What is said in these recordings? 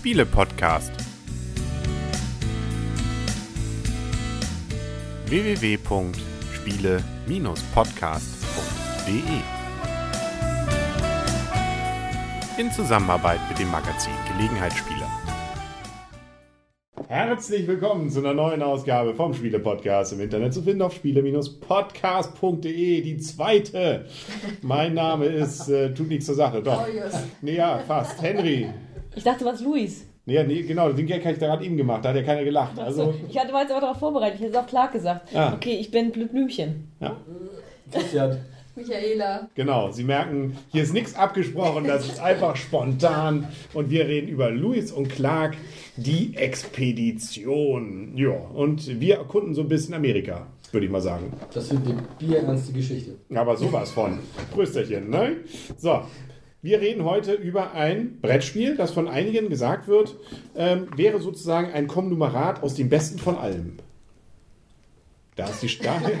Spiele-Podcast. www.spiele-podcast.de In Zusammenarbeit mit dem Magazin Gelegenheitsspieler. Herzlich willkommen zu einer neuen Ausgabe vom Spiele-Podcast im Internet zu finden auf spiele-podcast.de, die zweite. Mein Name ist, äh, tut nichts zur Sache, doch. Oh. Nee, ja, fast. Henry. Ich dachte, was Luis. Nee, nee, genau, den Gag habe ich da gerade eben gemacht, da hat ja keiner gelacht. Also, Also, ich hatte war jetzt aber darauf vorbereitet. Ich hätte es auch Clark gesagt. Ah. Okay, ich bin Blümchen. ja, Christian. Michaela. genau. Sie merken, hier ist nichts abgesprochen, das ist einfach spontan. Und wir reden über Louis und Clark, die Expedition. Ja, und wir erkunden so ein bisschen Amerika, würde ich mal sagen. Das wird eine bierernste Geschichte. Aber sowas von. Prösterchen, ne? So. Wir reden heute über ein Brettspiel, das von einigen gesagt wird, ähm, wäre sozusagen ein Konglomerat aus dem Besten von allem. Da ist die Starke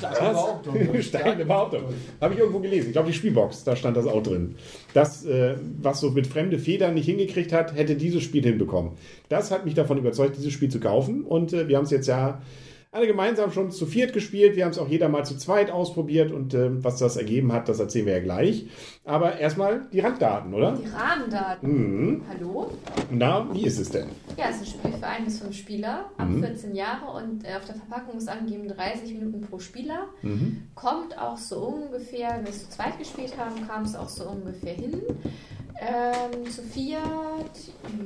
Was? Behauptung. starke Behauptung. Habe ich irgendwo gelesen. Ich glaube, die Spielbox, da stand das auch drin. Das, äh, was so mit fremde Federn nicht hingekriegt hat, hätte dieses Spiel hinbekommen. Das hat mich davon überzeugt, dieses Spiel zu kaufen. Und äh, wir haben es jetzt ja alle gemeinsam schon zu viert gespielt. Wir haben es auch jeder mal zu zweit ausprobiert. Und äh, was das ergeben hat, das erzählen wir ja gleich. Aber erstmal die Randdaten, oder? Die Rahmendaten. Mhm. Hallo? Na, wie ist es denn? Ja, es ist ein Spiel für ein bis fünf Spieler, ab Mhm. 14 Jahre und äh, auf der Verpackung ist angegeben 30 Minuten pro Spieler. Mhm. Kommt auch so ungefähr, wenn wir es zu zweit gespielt haben, kam es auch so ungefähr hin. Ähm, zu viert,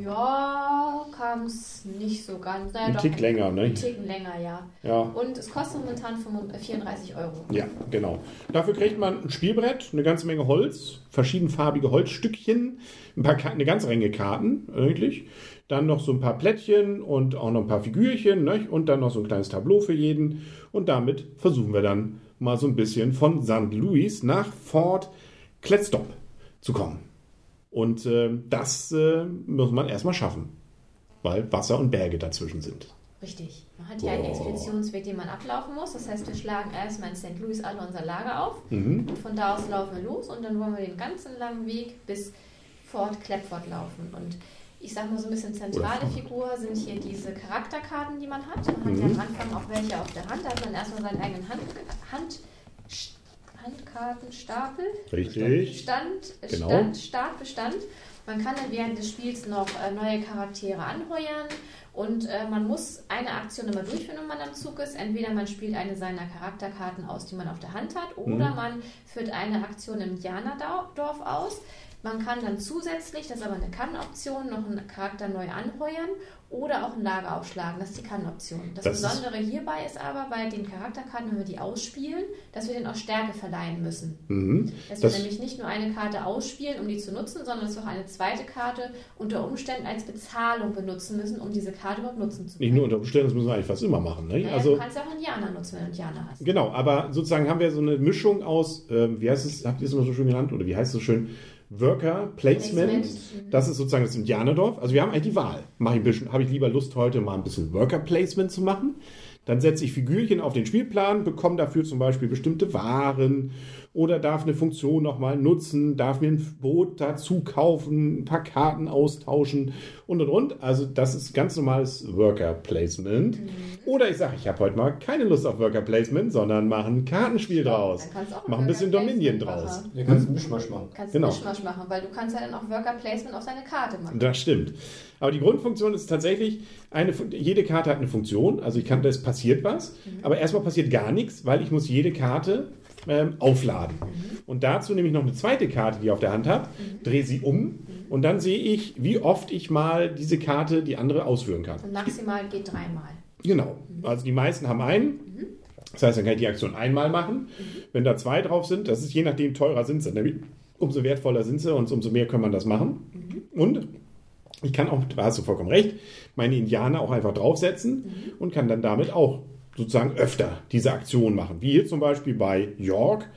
ja, kam es nicht so ganz. Naja, Ein doch, Tick länger, ne? Ein Ticken länger, ja. Ja. Und es kostet momentan 35 34 Euro. Ja, genau. Dafür kriegt man ein Spielbrett, eine ganze Menge Holz, verschiedenfarbige Holzstückchen, ein paar, eine ganze Menge Karten eigentlich. Dann noch so ein paar Plättchen und auch noch ein paar Figürchen ne? und dann noch so ein kleines Tableau für jeden. Und damit versuchen wir dann mal so ein bisschen von St. Louis nach Fort Klettstop zu kommen. Und äh, das äh, muss man erstmal schaffen, weil Wasser und Berge dazwischen sind. Richtig. Man hat hier einen. Expeditionsweg, den man ablaufen muss. Das heißt, wir schlagen erstmal in St. Louis alle unser Lager auf. Mhm. Und von da aus laufen wir los und dann wollen wir den ganzen langen Weg bis Fort Klepford laufen. Und ich sag mal so ein bisschen zentrale Figur sind hier diese Charakterkarten, die man hat. Man hat ja am Anfang auch welche auf der Hand. Da hat man erstmal seinen eigenen Hand, Hand, Handkartenstapel. Richtig. Stand, Genau. Stand, Startbestand. Man kann dann während des Spiels noch äh, neue Charaktere anheuern und äh, man muss eine Aktion immer durchführen, wenn man am Zug ist. Entweder man spielt eine seiner Charakterkarten aus, die man auf der Hand hat, oder Mhm. man führt eine Aktion im Indianerdorf aus. Man kann dann zusätzlich, das ist aber eine Kann-Option, noch einen Charakter neu anheuern oder auch ein Lager aufschlagen. Das ist die Kann-Option. Das, Das Besondere hierbei ist aber bei den Charakterkarten, wenn wir die ausspielen, dass wir denen auch Stärke verleihen müssen. Mhm. Dass Das- wir nämlich nicht nur eine Karte ausspielen, um die zu nutzen, sondern dass wir auch eine zweite Karte unter Umständen als Bezahlung benutzen müssen, um diese Karte überhaupt nutzen zu können. Nicht nur unter Umständen, das müssen wir eigentlich fast immer machen. Ne? naja, Also, du kannst ja auch Indianer nutzen, wenn du Indianer hast. genau, aber sozusagen haben wir so eine Mischung aus, ähm, wie heißt es, habt ihr es immer so schön genannt, oder wie heißt es so schön? Worker Placement. Placement. Das ist sozusagen das Indianerdorf. Also wir haben eigentlich die Wahl. Mache ich ein bisschen, habe ich lieber Lust heute mal ein bisschen Worker Placement zu machen. Dann setze ich Figürchen auf den Spielplan, bekomme dafür zum Beispiel bestimmte Waren oder darf eine Funktion nochmal nutzen, darf mir ein Boot dazu kaufen, ein paar Karten austauschen und und und. Also das ist ganz normales Worker Placement. Mhm. Oder ich sage, ich habe heute mal keine Lust auf Worker Placement, sondern mache ein Kartenspiel draus. Du auch Mach ein bisschen Dominion draus. Da kannst du einen Mischmasch machen. Kannst Genau. du Mischmasch machen, weil du kannst ja dann auch Worker Placement auf deine Karte machen. Das stimmt. Aber die Grundfunktion ist tatsächlich, eine, jede Karte hat eine Funktion. Also ich kann, es passiert was, aber erstmal passiert gar nichts, weil ich muss jede Karte ähm, aufladen. Und dazu nehme ich noch eine zweite Karte, die ich auf der Hand habe, drehe sie um und dann sehe ich, wie oft ich mal diese Karte, die andere ausführen kann. Und maximal geht dreimal. Genau. Also die meisten haben einen. Das heißt, dann kann ich die Aktion einmal machen. Wenn da zwei drauf sind, das ist je nachdem teurer sind sie, nämlich umso wertvoller sind sie und umso mehr kann man das machen. Und ich kann auch, da hast du vollkommen recht, meine Indianer auch einfach draufsetzen und kann dann damit auch sozusagen öfter diese Aktion machen. Wie hier zum Beispiel bei York.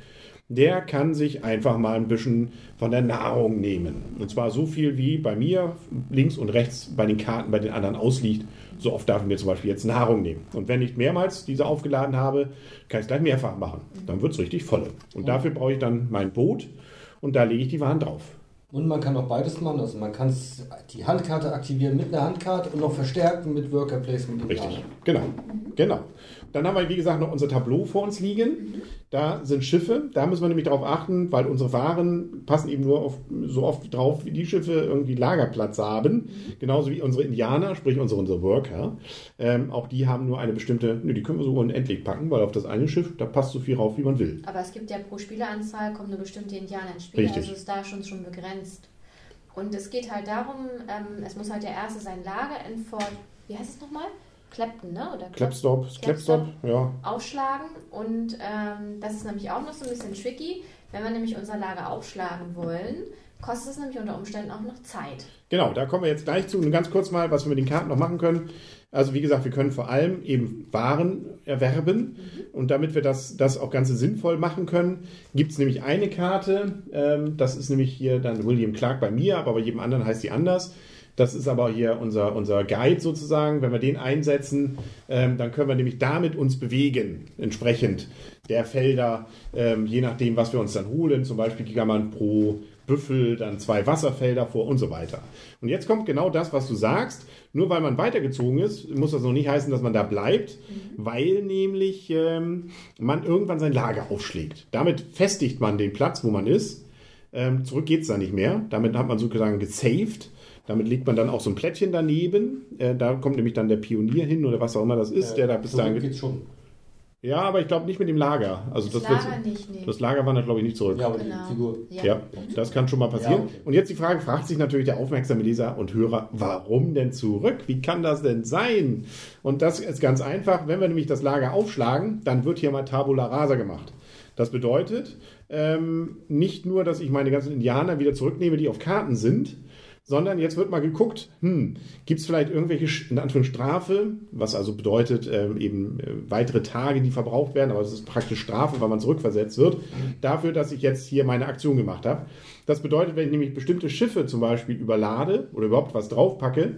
Der kann sich einfach mal ein bisschen von der Nahrung nehmen. Und zwar so viel wie bei mir links und rechts bei den Karten bei den anderen ausliegt. So oft darf ich mir zum Beispiel jetzt Nahrung nehmen. Und wenn ich mehrmals diese aufgeladen habe, kann ich es gleich mehrfach machen. Dann wird es richtig voll. Und dafür brauche ich dann mein Boot und da lege ich die Waren drauf. Und man kann auch beides machen. Also man kann die Handkarte aktivieren mit einer Handkarte und noch verstärken mit Worker Placement. Richtig, genau. Genau. Dann haben wir, wie gesagt, noch unser Tableau vor uns liegen. Da sind Schiffe. Da müssen wir nämlich darauf achten, weil unsere Waren passen eben nur auf, so oft drauf, wie die Schiffe irgendwie Lagerplatz haben. Genauso wie unsere Indianer, sprich unsere, unsere Worker. Ähm, auch die haben nur eine bestimmte, ne, die können wir so unendlich packen, weil auf das eine Schiff, da passt so viel rauf, wie man will. Aber es gibt ja pro Spieleranzahl kommt eine bestimmte Indianer ins Spiel, Richtig. also ist da schon, schon begrenzt. Und es geht halt darum, ähm, es muss halt der Erste sein Lager in Fort, wie heißt es nochmal? Clapton, ne? Oder Clap- Clapstop, Clapstop, ja. aufschlagen und ähm, das ist nämlich auch noch so ein bisschen tricky. Wenn wir nämlich unser Lager aufschlagen wollen, kostet es nämlich unter Umständen auch noch Zeit. Genau, da kommen wir jetzt gleich zu. Und ganz kurz mal, was wir mit den Karten noch machen können. Also wie gesagt, wir können vor allem eben Waren erwerben. Und damit wir das, das auch Ganze sinnvoll machen können, gibt es nämlich eine Karte. Ähm, das ist nämlich hier dann William Clark bei mir, aber bei jedem anderen heißt die anders. Das ist aber hier unser, unser Guide sozusagen. Wenn wir den einsetzen, ähm, dann können wir nämlich damit uns bewegen, entsprechend der Felder, ähm, je nachdem, was wir uns dann holen. Zum Beispiel kann man pro Büffel dann zwei Wasserfelder vor und so weiter. Und jetzt kommt genau das, was du sagst. Nur weil man weitergezogen ist, muss das noch nicht heißen, dass man da bleibt, weil nämlich ähm, man irgendwann sein Lager aufschlägt. Damit festigt man den Platz, wo man ist. Ähm, zurück geht es dann nicht mehr. Damit hat man sozusagen gesaved. Damit legt man dann auch so ein Plättchen daneben. Äh, da kommt nämlich dann der Pionier hin oder was auch immer das ist, der da bis so dahin. geht's schon. Ja, aber ich glaube nicht mit dem Lager. Also Das, das, Lager wird, nicht, nee. das Lager wandert, glaube ich, nicht zurück. Ja, aber Genau. die Figur. Ja, das kann schon mal passieren. Ja, okay. Und jetzt die Frage, fragt sich natürlich der aufmerksame Leser und Hörer, warum denn zurück? Wie kann das denn sein? Und das ist ganz einfach. Wenn wir nämlich das Lager aufschlagen, dann wird hier mal Tabula Rasa gemacht. Das bedeutet ähm, nicht nur, dass ich meine ganzen Indianer wieder zurücknehme, die auf Karten sind, sondern jetzt wird mal geguckt, hm, gibt es vielleicht irgendwelche in Anführungszeichen Strafe, was also bedeutet ähm, eben äh, weitere Tage, die verbraucht werden, aber es ist praktisch Strafe, weil man zurückversetzt wird, dafür, dass ich jetzt hier meine Aktion gemacht habe. Das bedeutet, wenn ich nämlich bestimmte Schiffe zum Beispiel überlade oder überhaupt was draufpacke,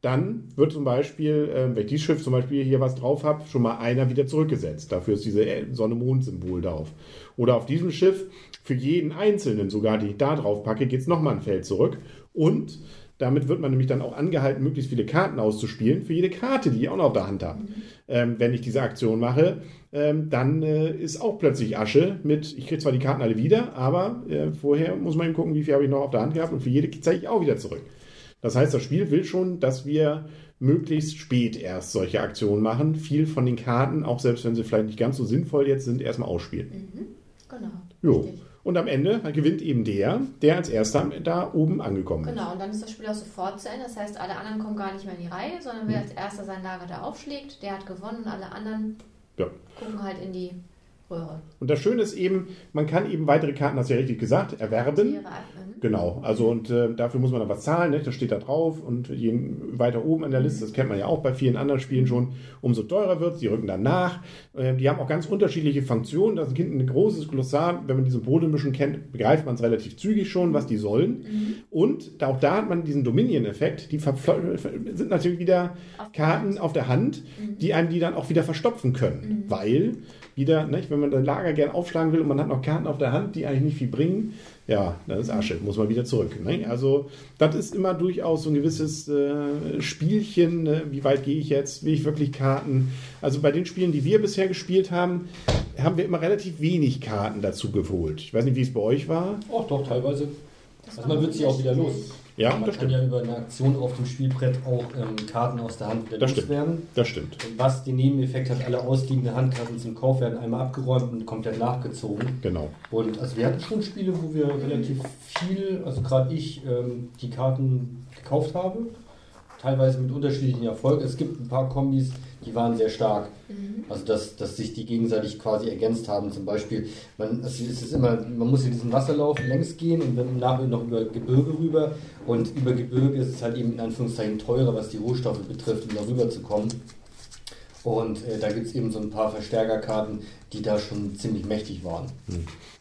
dann wird zum Beispiel, ähm, wenn ich dieses Schiff zum Beispiel hier was drauf habe, schon mal einer wieder zurückgesetzt. Dafür ist diese Sonne-Mond-Symbol drauf. Oder auf diesem Schiff, für jeden Einzelnen sogar, den ich da drauf packe, geht es nochmal ein Feld zurück. Und damit wird man nämlich dann auch angehalten, möglichst viele Karten auszuspielen für jede Karte, die ich auch noch auf der Hand habe. Ähm, wenn ich diese Aktion mache, ähm, dann äh, ist auch plötzlich Asche mit, ich kriege zwar die Karten alle wieder, aber äh, vorher muss man eben gucken, wie viel habe ich noch auf der Hand gehabt und für jede zeige ich auch wieder zurück. Das heißt, das Spiel will schon, dass wir möglichst spät erst solche Aktionen machen, viel von den Karten, auch selbst wenn sie vielleicht nicht ganz so sinnvoll jetzt sind, erstmal ausspielen. Genau. Jo. richtig. Und am Ende gewinnt eben der, der als erster da oben angekommen ist. Genau, und dann ist das Spiel auch sofort zu Ende. Das heißt, alle anderen kommen gar nicht mehr in die Reihe, sondern wer als erster sein Lager da aufschlägt, der hat gewonnen alle anderen Ja. gucken halt in die. Und das Schöne ist eben, man kann eben weitere Karten, hast du ja richtig gesagt, erwerben. Mhm. Genau, also und äh, dafür muss man dann was zahlen, ne? das steht da drauf und je weiter oben an der Liste, das kennt man ja auch bei vielen anderen Spielen schon, umso teurer wird die rücken dann nach. Äh, die haben auch ganz unterschiedliche Funktionen, das ist ein großes Glossar, wenn man die Symbole kennt, begreift man es relativ zügig schon, was die sollen. Und auch da hat man diesen Dominion-Effekt, die sind natürlich wieder Auf Karten auf der Hand, die einem die dann auch wieder verstopfen können, weil wieder, nicht, wenn man das Lager gern aufschlagen will und man hat noch Karten auf der Hand, die eigentlich nicht viel bringen, ja, das ist Asche, muss man wieder zurück. Ne? Also das ist immer durchaus so ein gewisses äh, Spielchen, ne? wie weit gehe ich jetzt, will ich wirklich Karten? Also bei den Spielen, die wir bisher gespielt haben, haben wir immer relativ wenig Karten dazu geholt. Ich weiß nicht, wie es bei euch war. Auch doch, teilweise. Das Also man wird sich auch wieder los. Ja, man das kann stimmt. ja über eine Aktion auf dem Spielbrett auch ähm, Karten aus der Hand wieder Das stimmt. loswerden. Das stimmt. Was den Nebeneffekt hat, alle ausliegenden Handkarten zum Kauf werden einmal abgeräumt und kommt dann nachgezogen. Genau. Und also wir hatten schon Spiele, wo wir relativ viel, also gerade ich, ähm, die Karten gekauft habe. Teilweise mit unterschiedlichen Erfolgen. Es gibt ein paar Kombis, die waren sehr stark. Also dass, dass sich die gegenseitig quasi ergänzt haben. Zum Beispiel, man, es ist immer, man muss in diesen Wasserlauf längs gehen und dann nachher noch über Gebirge rüber. Und über Gebirge ist es halt eben in Anführungszeichen teurer, was die Rohstoffe betrifft, um da rüber zu kommen. Und äh, da gibt es eben so ein paar Verstärkerkarten, die da schon ziemlich mächtig waren.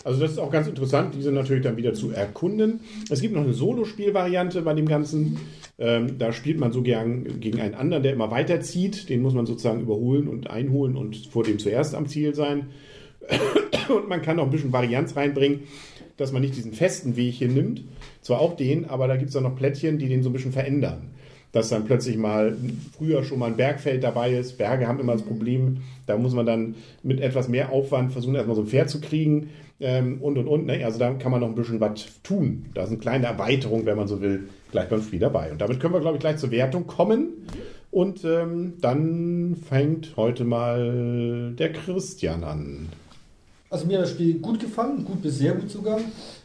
Also das ist auch ganz interessant, diese natürlich dann wieder zu erkunden. Es gibt noch eine Solo-Spielvariante bei dem Ganzen. Ähm, da spielt man so gern gegen einen anderen, der immer weiterzieht. Den muss man sozusagen überholen und einholen und vor dem zuerst am Ziel sein. Und man kann noch ein bisschen Varianz reinbringen. dass man nicht diesen festen Weg hier nimmt. Zwar auch den, aber da gibt es dann noch Plättchen, die den so ein bisschen verändern. Dass dann plötzlich mal früher schon mal ein Bergfeld dabei ist. Berge haben immer das Problem, da muss man dann mit etwas mehr Aufwand versuchen, erstmal so ein Pferd zu kriegen ähm, und und und. Ne? Also da kann man noch ein bisschen was tun. Da ist eine kleine Erweiterung, wenn man so will, gleich beim Spiel dabei. Und damit können wir, glaube ich, gleich zur Wertung kommen. Und ähm, dann fängt heute mal der Christian an. Also mir hat das Spiel gut gefallen, gut bis sehr gut sogar.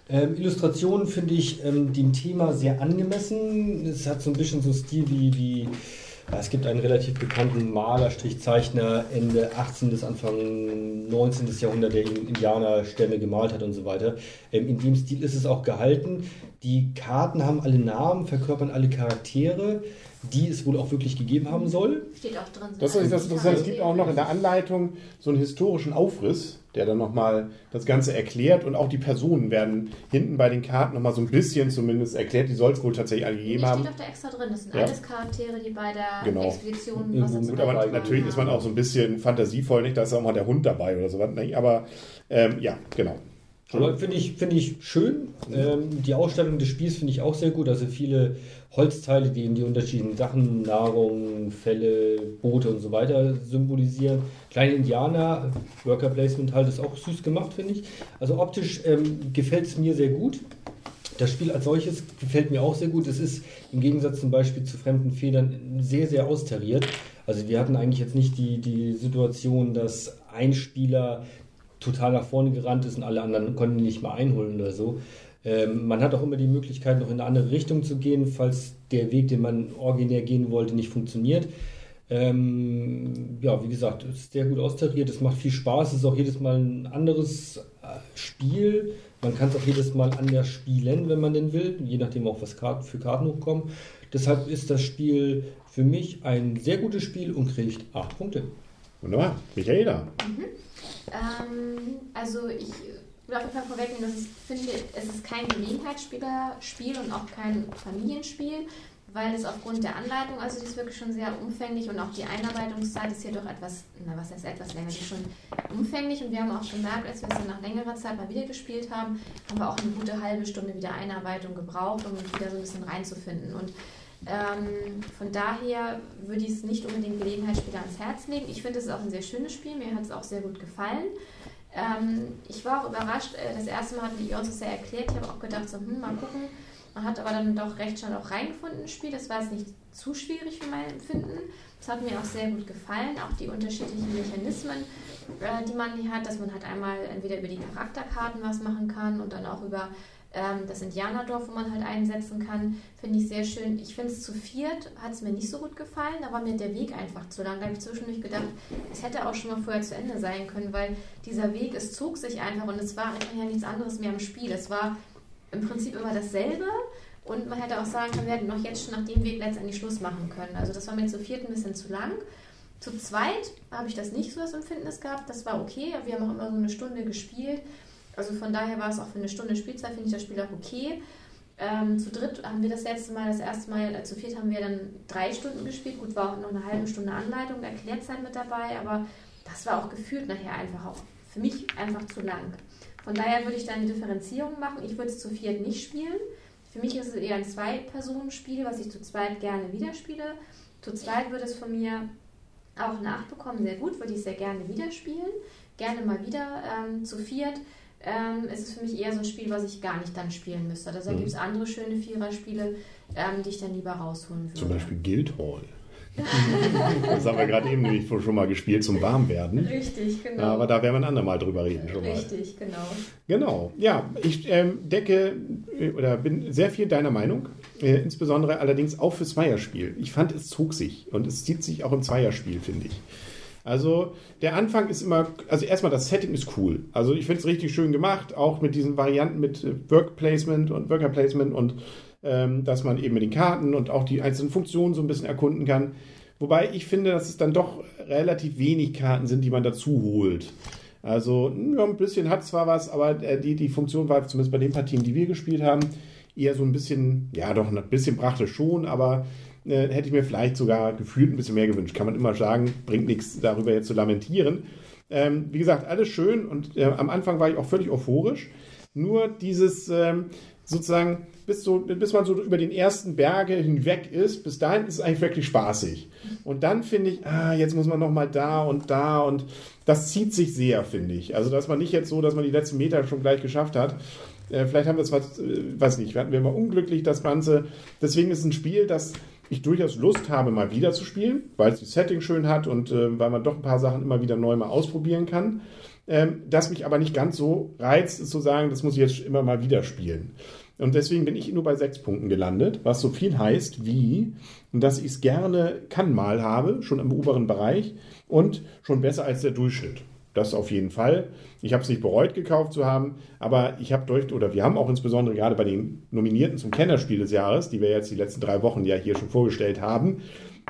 Ähm, Illustrationen finde ich ähm, dem Thema sehr angemessen. Es hat so ein bisschen so Stil wie, wie es gibt einen relativ bekannten Maler, Zeichner Ende 18. bis Anfang 19. Jahrhundert, der Indianerstämme gemalt hat und so weiter. Ähm, in dem Stil ist es auch gehalten. Die Karten haben alle Namen, verkörpern alle Charaktere die es wohl auch wirklich gegeben haben soll. Steht auch drin. Das ist das Interessante. Es gibt auch noch in der Anleitung so einen historischen Aufriss, der dann nochmal das Ganze erklärt und auch die Personen werden hinten bei den Karten nochmal so ein bisschen zumindest erklärt. Die soll es wohl tatsächlich alle gegeben haben. steht auch da extra drin. Das sind Ja. alles Charaktere, die bei der Genau. Expedition was dazu mit Aber dabei natürlich ist man auch so ein bisschen fantasievoll, nicht? Da ist auch mal der Hund dabei oder sowas. Aber ähm, ja, genau. Aber finde ich, finde ich schön. Ähm, die Ausstattung des Spiels finde ich auch sehr gut. Also viele Holzteile, die eben die unterschiedlichen Sachen, Nahrung, Fälle, Boote und so weiter symbolisieren. Kleine Indianer, Worker Placement halt ist auch süß gemacht, finde ich. Also optisch ähm, gefällt es mir sehr gut. Das Spiel als solches gefällt mir auch sehr gut. Es ist im Gegensatz zum Beispiel zu fremden Federn sehr, sehr austariert. Also wir hatten eigentlich jetzt nicht die, die Situation, dass ein Spieler total nach vorne gerannt ist und alle anderen konnten ihn nicht mal einholen oder so. Ähm, man hat auch immer die Möglichkeit, noch in eine andere Richtung zu gehen, falls der Weg, den man originär gehen wollte, nicht funktioniert. Ähm, ja, wie gesagt, es ist sehr gut austariert, es macht viel Spaß, es ist auch jedes Mal ein anderes äh, Spiel. Man kann es auch jedes Mal anders spielen, wenn man denn will, je nachdem auch was Karten für Karten hochkommen. Deshalb ist das Spiel für mich ein sehr gutes Spiel und kriegt 8 Punkte. Wunderbar. Michaela. Ähm, also ich will auf jeden Fall vorwegnehmen, dass ich finde, es ist kein Gelegenheitsspielerspiel und auch kein Familienspiel, weil es aufgrund der Anleitung, also die ist wirklich schon sehr umfänglich und auch die Einarbeitungszeit ist hier doch etwas, na was heißt etwas länger, die ist schon umfänglich und wir haben auch gemerkt, als wir es dann nach längerer Zeit mal wieder gespielt haben, haben wir auch eine gute halbe Stunde wieder Einarbeitung gebraucht, um uns wieder so ein bisschen reinzufinden. Und ähm, von daher würde ich es nicht unbedingt Gelegenheitsspieler ans Herz legen. Ich finde, es ist auch ein sehr schönes Spiel. Mir hat es auch sehr gut gefallen. Ähm, ich war auch überrascht. äh, Das erste Mal hatten die uns das ja erklärt. Ich habe auch gedacht, so, hm, mal gucken. Man hat aber dann doch recht schnell auch reingefunden ins Spiel. Das war jetzt nicht zu schwierig für mein Empfinden. Das hat mir auch sehr gut gefallen. Auch die unterschiedlichen Mechanismen, äh, die man hier hat, dass man halt einmal entweder über die Charakterkarten was machen kann und dann auch über ähm, das Indianerdorf, wo man halt einsetzen kann, finde ich sehr schön. Ich finde es zu viert, hat es mir nicht so gut gefallen, da war mir der Weg einfach zu lang. Da habe ich zwischendurch gedacht, es hätte auch schon mal vorher zu Ende sein können, weil dieser Weg, es zog sich einfach und es war ja nichts anderes mehr im Spiel. Es war im Prinzip immer dasselbe und man hätte auch sagen können, wir hätten noch jetzt schon nach dem Weg letztendlich Schluss machen können. Also das war mir zu viert ein bisschen zu lang. Zu zweit habe ich das nicht so das Empfindnis gehabt, das war okay, wir haben auch immer so eine Stunde gespielt. Also von daher war es auch für eine Stunde Spielzeit, finde ich das Spiel auch okay. Ähm, zu dritt haben wir das letzte Mal, das erste Mal, äh, zu viert haben wir dann drei Stunden gespielt. Gut, war auch noch eine halbe Stunde Anleitung, Erklärzeit mit dabei, aber das war auch gefühlt nachher einfach auch für mich einfach zu lang. Von daher würde ich da eine Differenzierung machen. Ich würde es zu viert nicht spielen. Für mich ist es eher ein Zwei-Personen-Spiel, was ich zu zweit gerne wieder spiele. Zu zweit würde es von mir auch eine 8 bekommen, sehr gut, würde ich sehr gerne wieder spielen. Gerne mal wieder. Ähm, zu viert ähm, ist es für mich eher so ein Spiel, was ich gar nicht dann spielen müsste. Also da Mhm. gibt es andere schöne Vierer-Spiele, ähm, die ich dann lieber rausholen würde. Zum Beispiel Guildhall. das haben wir gerade eben nämlich schon mal gespielt zum Warmwerden. Richtig, genau. Aber da werden wir ein andermal drüber reden schon mal. Richtig, genau. Genau, ja, ich ähm, decke äh, oder bin sehr viel deiner Meinung, äh, insbesondere allerdings auch fürs Zweierspiel. Ich fand, es zog sich und es zieht sich auch im Zweierspiel, finde ich. Also der Anfang ist immer, also erstmal das Setting ist cool. Also ich finde es richtig schön gemacht, auch mit diesen Varianten mit äh, Work Placement und Worker Placement und ähm, dass man eben mit den Karten und auch die einzelnen Funktionen so ein bisschen erkunden kann. Wobei ich finde, dass es dann doch relativ wenig Karten sind, die man dazu holt. Also ja, ein bisschen hat zwar was, aber äh, die, die Funktion war zumindest bei den Partien, die wir gespielt haben, eher so ein bisschen, ja doch, ein bisschen brachte schon, aber äh, hätte ich mir vielleicht sogar gefühlt ein bisschen mehr gewünscht. Kann man immer sagen, bringt nichts darüber jetzt zu lamentieren. Ähm, wie gesagt, alles schön und äh, am Anfang war ich auch völlig euphorisch. Nur dieses ähm, sozusagen, bis, so, bis man so über den ersten Berge hinweg ist, bis dahin ist es eigentlich wirklich spaßig. Und dann finde ich, ah, jetzt muss man nochmal da und da und das zieht sich sehr, finde ich. Also, dass man nicht jetzt so, dass man die letzten Meter schon gleich geschafft hat. Äh, vielleicht haben wir es, was, äh, weiß nicht, hatten wir mal unglücklich das Ganze. Deswegen ist es ein Spiel, das ich durchaus Lust habe, mal wieder zu spielen, weil es die Setting schön hat und äh, weil man doch ein paar Sachen immer wieder neu mal ausprobieren kann. Ähm, das mich aber nicht ganz so reizt, ist zu sagen, das muss ich jetzt immer mal wieder spielen. Und deswegen bin ich nur bei sechs Punkten gelandet, was so viel heißt wie, dass ich es gerne kann mal habe, schon im oberen Bereich und schon besser als der Durchschnitt. Das auf jeden Fall. Ich habe es nicht bereut, gekauft zu haben, aber ich habe durch, oder wir haben auch insbesondere gerade bei den Nominierten zum Kennerspiel des Jahres, die wir jetzt die letzten drei Wochen ja hier schon vorgestellt haben,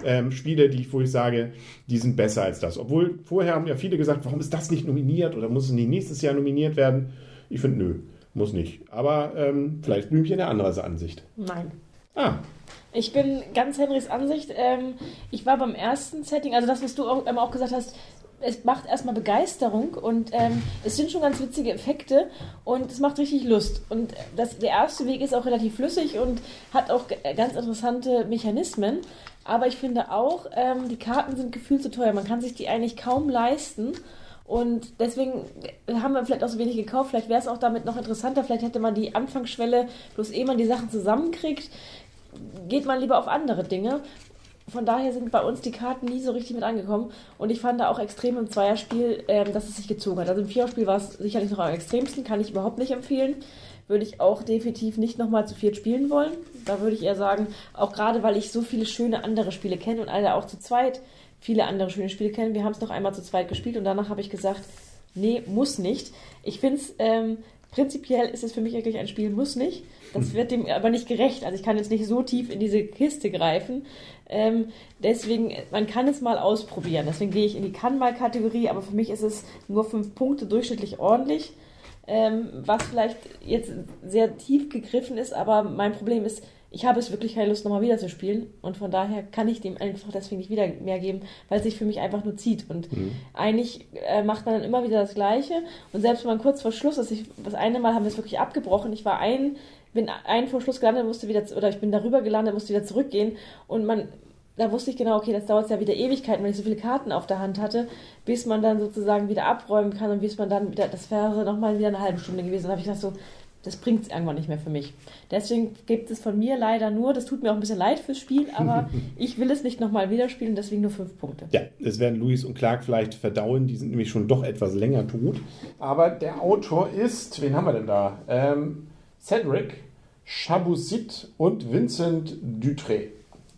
ähm, Spiele, die ich, wo ich sage, die sind besser als das. Obwohl vorher haben ja viele gesagt, warum ist das nicht nominiert oder muss es nicht nächstes Jahr nominiert werden? Ich finde, nö, muss nicht. Aber ähm, vielleicht Blümchen eine andere Ansicht. Nein. Ah, Ich bin ganz Henrys Ansicht. Ähm, ich war beim ersten Setting, also das, was du auch, ähm, auch gesagt hast, es macht erstmal Begeisterung und ähm, es sind schon ganz witzige Effekte und es macht richtig Lust. Und das, der erste Weg ist auch relativ flüssig und hat auch ge- ganz interessante Mechanismen. Aber ich finde auch, ähm, die Karten sind gefühlt zu teuer. Man kann sich die eigentlich kaum leisten. Und deswegen haben wir vielleicht auch so wenig gekauft. Vielleicht wäre es auch damit noch interessanter. Vielleicht hätte man die Anfangsschwelle, bloß ehe man die Sachen zusammenkriegt, geht man lieber auf andere Dinge. Von daher sind bei uns die Karten nie so richtig mit angekommen. Und ich fand da auch extrem im Zweierspiel, ähm, dass es sich gezogen hat. Also im Viererspiel war es sicherlich noch am extremsten, kann ich überhaupt nicht empfehlen. Würde ich auch definitiv nicht nochmal zu viert spielen wollen. Da würde ich eher sagen, auch gerade weil ich so viele schöne andere Spiele kenne und alle auch zu zweit viele andere schöne Spiele kennen. Wir haben es noch einmal zu zweit gespielt und danach habe ich gesagt, nee, muss nicht. Ich finde es, ähm, prinzipiell ist es für mich wirklich ein Spiel, muss nicht. Das wird dem aber nicht gerecht. Also ich kann jetzt nicht so tief in diese Kiste greifen. Ähm, deswegen, man kann es mal ausprobieren. Deswegen gehe ich in die Kann-mal-Kategorie, aber für mich ist es nur fünf Punkte durchschnittlich ordentlich. Ähm, was vielleicht jetzt sehr tief gegriffen ist, aber mein Problem ist, ich habe es wirklich keine Lust, nochmal wieder zu spielen. Und von daher kann ich dem einfach deswegen nicht wieder mehr geben, weil es sich für mich einfach nur zieht. Und eigentlich äh, macht man dann immer wieder das Gleiche. Und selbst wenn man kurz vor Schluss ist, ich, das eine Mal haben wir es wirklich abgebrochen. Ich war ein, bin ein vor Schluss gelandet, musste wieder, oder ich bin darüber gelandet, musste wieder zurückgehen. Und man, da wusste ich genau, okay, das dauert ja wieder Ewigkeiten, weil ich so viele Karten auf der Hand hatte, bis man dann sozusagen wieder abräumen kann und bis man dann wieder, das wäre nochmal wieder eine halbe Stunde gewesen. Dann habe ich gedacht so, das bringt es irgendwann nicht mehr für mich. Deswegen gibt es von mir leider nur, das tut mir auch ein bisschen leid fürs Spiel, aber ich will es nicht nochmal wieder spielen, deswegen nur fünf Punkte. Ja, es werden Louis und Clark vielleicht verdauen, die sind nämlich schon doch etwas länger tot. Aber der Autor ist, wen haben wir denn da? Ähm, Cedric Chaboussit und Vincent Dutré.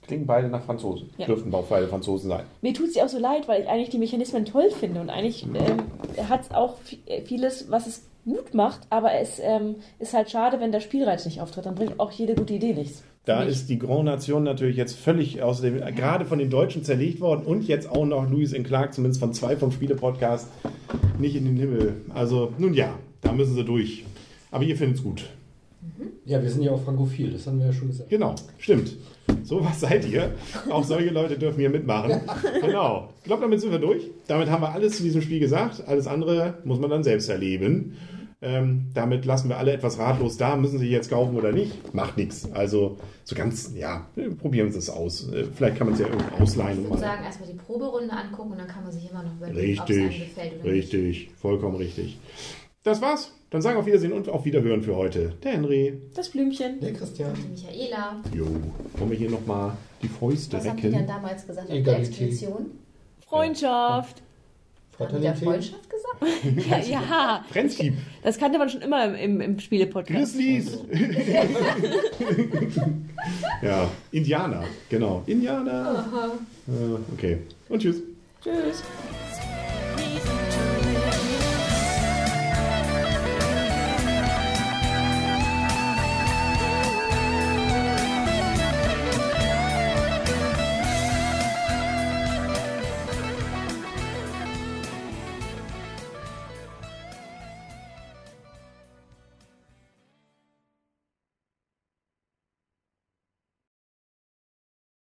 Klingen beide nach Franzosen. Ja. Dürften auch beide Franzosen sein. Mir tut es ja auch so leid, weil ich eigentlich die Mechanismen toll finde und eigentlich ähm, hat es auch vi- vieles, was es gut macht, aber es ähm, ist halt schade, wenn der Spielreiz nicht auftritt. Dann bringt auch jede gute Idee nichts. Da ist die Grand Nation natürlich jetzt völlig aus dem, gerade von den Deutschen zerlegt worden und jetzt auch noch Louis und Clark, zumindest von zwei vom Spiele-Podcast, nicht in den Himmel. Also, nun ja, da müssen sie durch. Aber ihr findet es gut. Ja, wir sind ja auch frankophil, das haben wir ja schon gesagt. Genau, stimmt. So was seid ihr. Auch solche Leute dürfen hier mitmachen. Genau. Ich glaube, damit sind wir durch. Damit haben wir alles zu diesem Spiel gesagt. Alles andere muss man dann selbst erleben. Ähm, damit lassen wir alle etwas ratlos da. Müssen sie jetzt kaufen oder nicht? Macht nichts. Also so ganz, ja, probieren Sie es aus. Äh, Vielleicht kann man es ja irgendwo ausleihen. Ich würde mal. sagen, erstmal die Proberunde angucken und dann kann man sich immer noch überlegen, ob es einem Richtig, gefällt oder nicht. richtig, vollkommen richtig. Das war's. Dann sagen wir auf Wiedersehen und auf Wiederhören für heute. Der Henry. Das Blümchen. Der Christian. Die Michaela, Jo. Wollen wir hier nochmal die Fäuste was haben die denn recken? damals gesagt auf der Egalität. Expedition? Freundschaft. Haben die da. Freundschaft gesagt? Ja, ja, Friendship. das kannte man schon immer im, im, im Spiele-Podcast. Grizzlies. ja, Indianer, genau. Indianer. Äh, okay. Und tschüss. Tschüss.